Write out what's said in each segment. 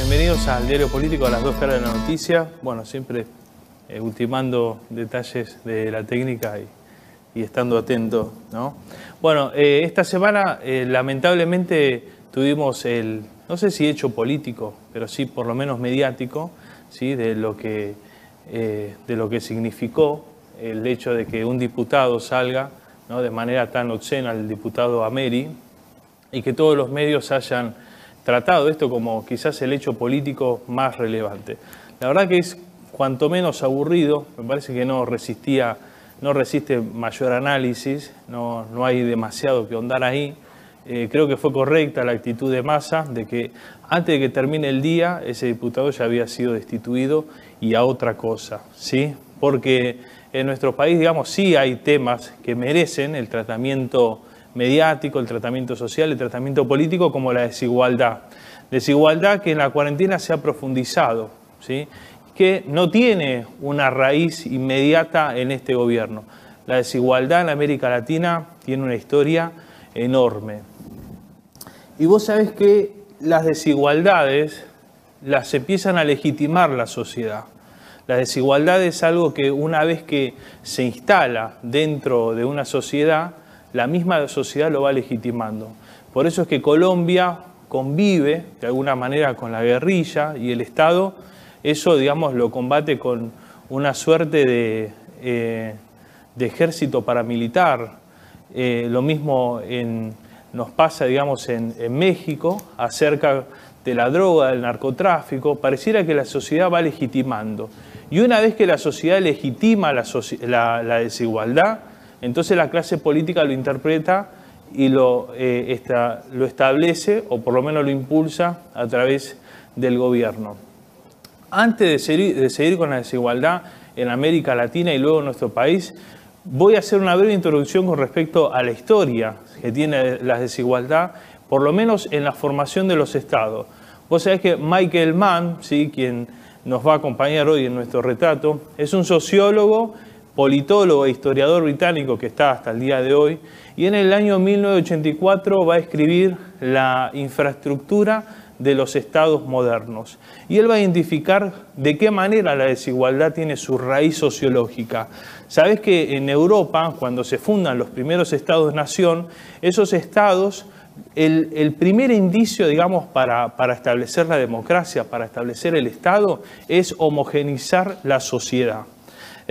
bienvenidos al Diario Político a las dos caras de la noticia. Bueno, siempre eh, ultimando detalles de la técnica y, estando atento, ¿no? Bueno, eh, esta semana eh, lamentablemente tuvimos el, no sé si hecho político, pero sí por lo menos mediático, ¿sí? de, lo que, de lo que significó el hecho de que un diputado salga ¿no? de manera tan obscena, el diputado Ameri, y que todos los medios hayan tratado esto como quizás el hecho político más relevante. La verdad que es cuanto menos aburrido, me parece que no resistía, no resiste mayor análisis, no, no hay demasiado que ondar ahí. Eh, creo que fue correcta la actitud de Massa de que antes de que termine el día ese diputado ya había sido destituido y a otra cosa, ¿sí? Porque en nuestro país, digamos, sí hay temas que merecen el tratamiento mediático, el tratamiento social, el tratamiento político, como la desigualdad. Desigualdad que en la cuarentena se ha profundizado, ¿sí? que no tiene una raíz inmediata en este gobierno. La desigualdad en América Latina tiene una historia enorme. Y vos sabés que las desigualdades las empiezan a legitimar la sociedad. La desigualdad es algo que una vez que se instala dentro de una sociedad, la misma sociedad lo va legitimando. Por eso es que Colombia convive de alguna manera con la guerrilla y el Estado, eso digamos lo combate con una suerte de, eh, ejército paramilitar. Eh, lo mismo nos pasa digamos en, México acerca de la droga, del narcotráfico, pareciera que la sociedad va legitimando. Y una vez que la sociedad legitima la desigualdad, entonces la clase política lo interpreta y lo, eh, lo establece o por lo menos lo impulsa a través del gobierno. Antes de seguir, de seguir con la desigualdad en América Latina y luego en nuestro país, voy a hacer una breve introducción con respecto a la historia que tiene la desigualdad, por lo menos en la formación de los estados. Vos sabés que Michael Mann, ¿sí? quien nos va a acompañar hoy en nuestro retrato, es un sociólogo politólogo e historiador británico que está hasta el día de hoy, y en el año 1984 va a escribir la infraestructura de los estados modernos. Y él va a identificar de qué manera la desigualdad tiene su raíz sociológica. Sabes que en Europa, cuando se fundan los primeros estados-nación, esos estados, el, primer indicio, digamos, para, para establecer la democracia, para establecer el Estado, es homogenizar la sociedad.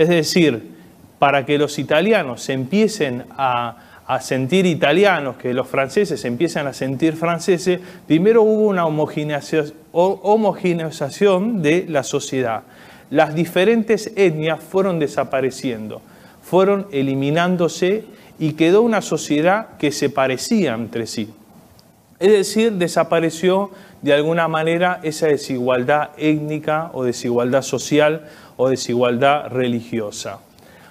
Es decir, para que los italianos se empiecen a, sentir italianos, que los franceses se empiecen a sentir franceses, primero hubo una homogeneización de la sociedad. Las diferentes etnias fueron desapareciendo, fueron eliminándose y quedó una sociedad que se parecía entre sí. Es decir, desapareció de alguna manera esa desigualdad étnica o desigualdad social o desigualdad religiosa.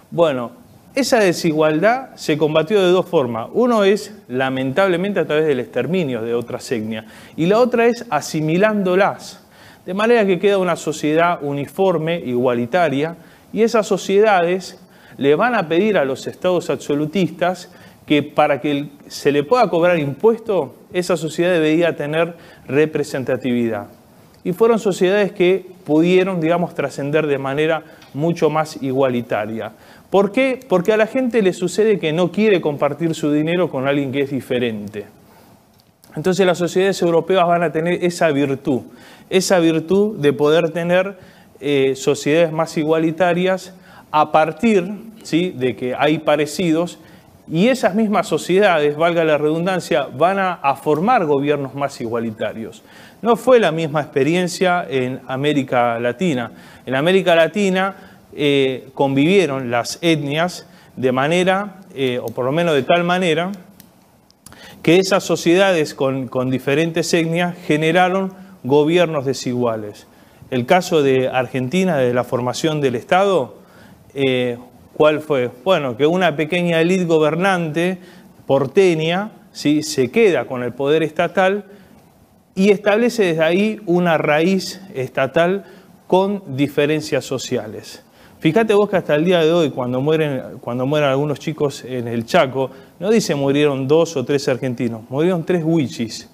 Bueno, esa desigualdad se combatió de dos formas. Uno es, lamentablemente, a través del exterminio de otras etnias. Y la otra es asimilándolas. De manera que queda una sociedad uniforme, igualitaria, y esas sociedades le van a pedir a los estados absolutistas que para que se le pueda cobrar impuesto, esa sociedad debería tener representatividad. Y fueron sociedades que pudieron, digamos, trascender de manera mucho más igualitaria. ¿Por qué? Porque a la gente le sucede que no quiere compartir su dinero con alguien que es diferente. Entonces las sociedades europeas van a tener esa virtud, esa virtud de poder tener eh, sociedades más igualitarias a partir ¿sí? de que hay parecidos y esas mismas sociedades, valga la redundancia, van a formar gobiernos más igualitarios. No fue la misma experiencia en América Latina. En América Latina eh, convivieron las etnias de manera, eh, o por lo menos de tal manera, que esas sociedades con, diferentes etnias generaron gobiernos desiguales. El caso de Argentina, de la formación del Estado, eh, ¿cuál fue? Bueno, que una pequeña élite gobernante porteña ¿sí? se queda con el poder estatal y establece desde ahí una raíz estatal con diferencias sociales. Fíjate vos que hasta el día de hoy, cuando mueren, cuando mueren algunos chicos en el Chaco, no dice murieron dos o tres argentinos, murieron tres huichis.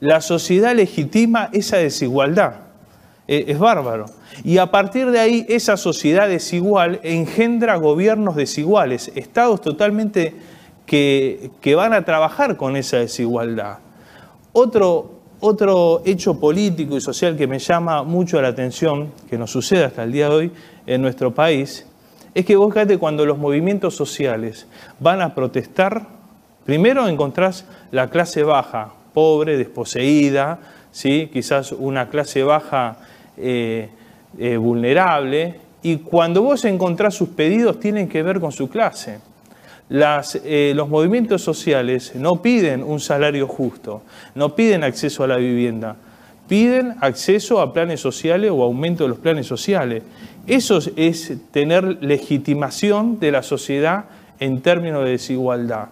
la sociedad legitima esa desigualdad. Eh, es bárbaro. Y a partir de ahí, esa sociedad desigual engendra gobiernos desiguales, estados totalmente que, van a trabajar con esa desigualdad. Otro, otro hecho político y social que me llama mucho la atención, que nos sucede hasta el día de hoy en nuestro país, es que vos fíjate cuando los movimientos sociales van a protestar, primero encontrás la clase baja, pobre, desposeída, ¿sí? quizás una clase baja eh, eh, vulnerable, y cuando vos encontrás sus pedidos tienen que ver con su clase. Eh, los movimientos sociales no piden un salario justo, no piden acceso a la vivienda, piden acceso a planes sociales o aumento de los planes sociales. Eso es tener legitimación de la sociedad en términos de desigualdad.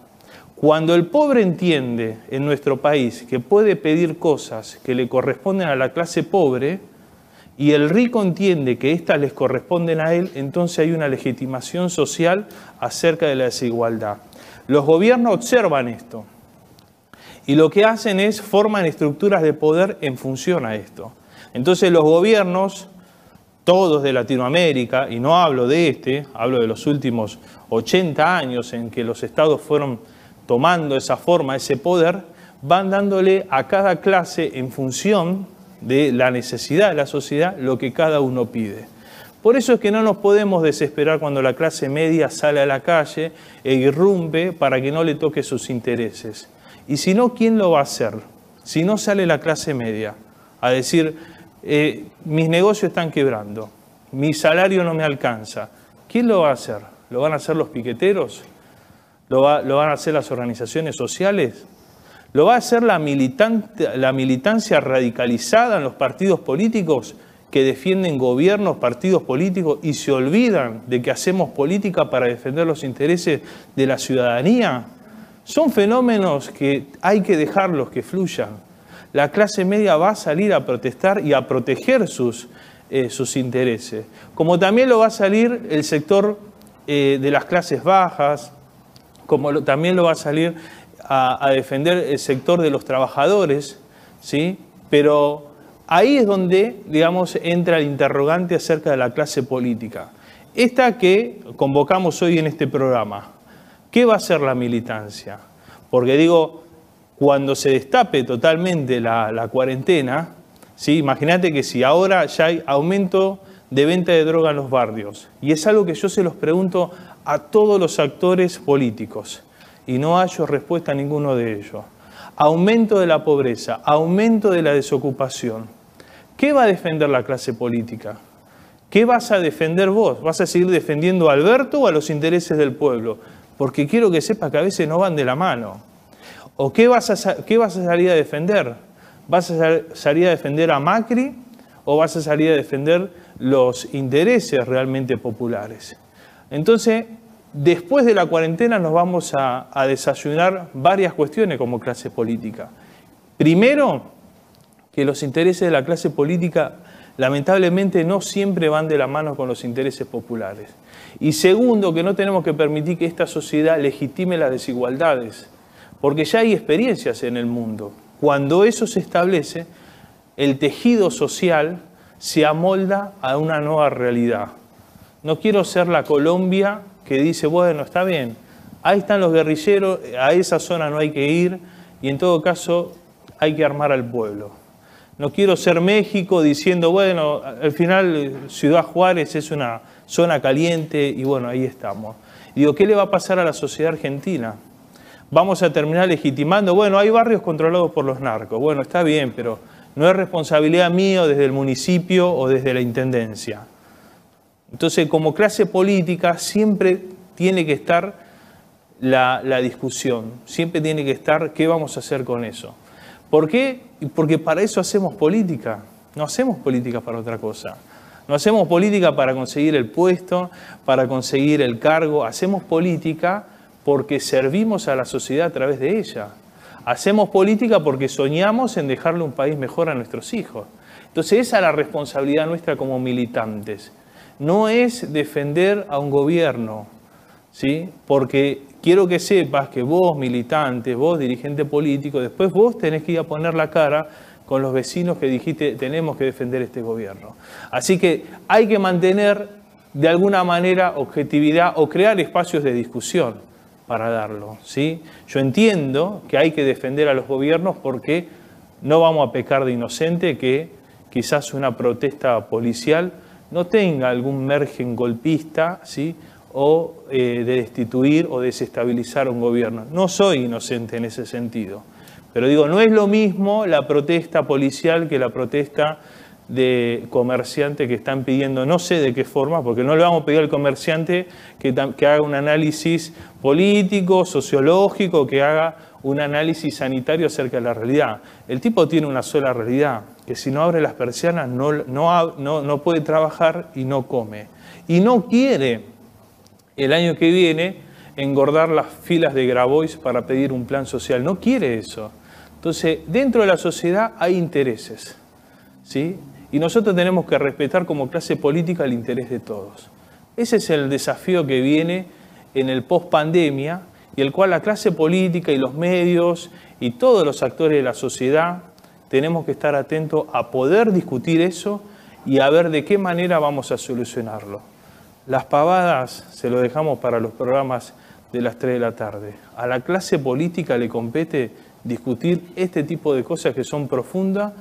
Cuando el pobre entiende en nuestro país que puede pedir cosas que le corresponden a la clase pobre y el rico entiende que éstas les corresponden a él, entonces hay una legitimación social acerca de la desigualdad. Los gobiernos observan esto y lo que hacen es forman estructuras de poder en función a esto. Entonces los gobiernos, todos de Latinoamérica, y no hablo de este, hablo de los últimos 80 años en que los estados fueron tomando esa forma, ese poder, van dándole a cada clase en función de la necesidad de la sociedad lo que cada uno pide. Por eso es que no nos podemos desesperar cuando la clase media sale a la calle e irrumpe para que no le toque sus intereses. Y si no, ¿quién lo va a hacer? Si no sale la clase media a decir, eh, mis negocios están quebrando, mi salario no me alcanza, ¿quién lo va a hacer? ¿Lo van a hacer los piqueteros? ¿Lo, van a hacer las organizaciones sociales? ¿Lo va a hacer la, la militancia radicalizada en los partidos políticos que defienden gobiernos, partidos políticos y se olvidan de que hacemos política para defender los intereses de la ciudadanía? Son fenómenos que hay que dejarlos que fluyan. La clase media va a salir a protestar y a proteger sus, eh, sus intereses, como también lo va a salir el sector eh, de las clases bajas, como también lo va a salir a, defender el sector de los trabajadores, ¿sí? pero ahí es donde, digamos, entra el interrogante acerca de la clase política. Esta que convocamos hoy en este programa, ¿qué va a ser la militancia? Porque digo, cuando se destape totalmente la, cuarentena, ¿sí? imagínate que si ahora ya hay aumento de venta de droga en los barrios, y es algo que yo se los pregunto a todos los actores políticos y no hallo respuesta a ninguno de ellos. Aumento de la pobreza, aumento de la desocupación. ¿Qué va a defender la clase política? ¿Qué vas a defender vos? ¿Vas a seguir defendiendo a Alberto o a los intereses del pueblo? Porque quiero que sepas que a veces no van de la mano. ¿O qué vas a, qué vas a salir a defender? ¿Vas a salir a defender a Macri o vas a salir a defender los intereses realmente populares? Entonces, después de la cuarentena nos vamos a, desayunar varias cuestiones como clase política. Primero, que los intereses de la clase política lamentablemente no siempre van de la mano con los intereses populares. Y segundo, que no tenemos que permitir que esta sociedad legitime las desigualdades, porque ya hay experiencias en el mundo. Cuando eso se establece, el tejido social se amolda a una nueva realidad. No quiero ser la Colombia que dice, bueno, está bien, ahí están los guerrilleros, a esa zona no hay que ir y en todo caso hay que armar al pueblo. No quiero ser México diciendo, bueno, al final Ciudad Juárez es una zona caliente y bueno, ahí estamos. Y digo, ¿qué le va a pasar a la sociedad argentina? Vamos a terminar legitimando, bueno, hay barrios controlados por los narcos. Bueno, está bien, pero no es responsabilidad mía desde el municipio o desde la intendencia. Entonces, como clase política, siempre tiene que estar la, discusión, siempre tiene que estar qué vamos a hacer con eso. ¿Por qué? Porque para eso hacemos política, no hacemos política para otra cosa. No hacemos política para conseguir el puesto, para conseguir el cargo, hacemos política porque servimos a la sociedad a través de ella. Hacemos política porque soñamos en dejarle un país mejor a nuestros hijos. Entonces esa es la responsabilidad nuestra como militantes no es defender a un gobierno, ¿sí? porque quiero que sepas que vos, militante, vos, dirigente político, después vos tenés que ir a poner la cara con los vecinos que dijiste tenemos que defender este gobierno. Así que hay que mantener de alguna manera objetividad o crear espacios de discusión para darlo. ¿sí? Yo entiendo que hay que defender a los gobiernos porque no vamos a pecar de inocente que quizás una protesta policial no tenga algún mergen golpista ¿sí? o eh, de destituir o desestabilizar un gobierno. No soy inocente en ese sentido. Pero digo, no es lo mismo la protesta policial que la protesta de comerciantes que están pidiendo, no sé de qué forma, porque no le vamos a pedir al comerciante que, que haga un análisis político, sociológico, que haga un análisis sanitario acerca de la realidad. El tipo tiene una sola realidad, que si no abre las persianas no, no, no, puede trabajar y no come. Y no quiere el año que viene engordar las filas de Grabois para pedir un plan social. No quiere eso. Entonces, dentro de la sociedad hay intereses. ¿sí? Y nosotros tenemos que respetar como clase política el interés de todos. Ese es el desafío que viene en el post-pandemia y el cual la clase política y los medios y todos los actores de la sociedad tenemos que estar atentos a poder discutir eso y a ver de qué manera vamos a solucionarlo. Las pavadas se lo dejamos para los programas de las 3 de la tarde. A la clase política le compete discutir este tipo de cosas que son profundas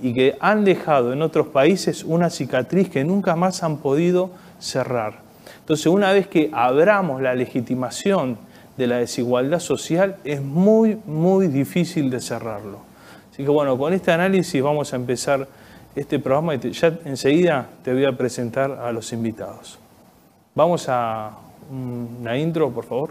y que han dejado en otros países una cicatriz que nunca más han podido cerrar. Entonces, una vez que abramos la legitimación de la desigualdad social, es muy, muy difícil de cerrarlo. Así que bueno, con este análisis vamos a empezar este programa y ya enseguida te voy a presentar a los invitados. Vamos a una intro, por favor.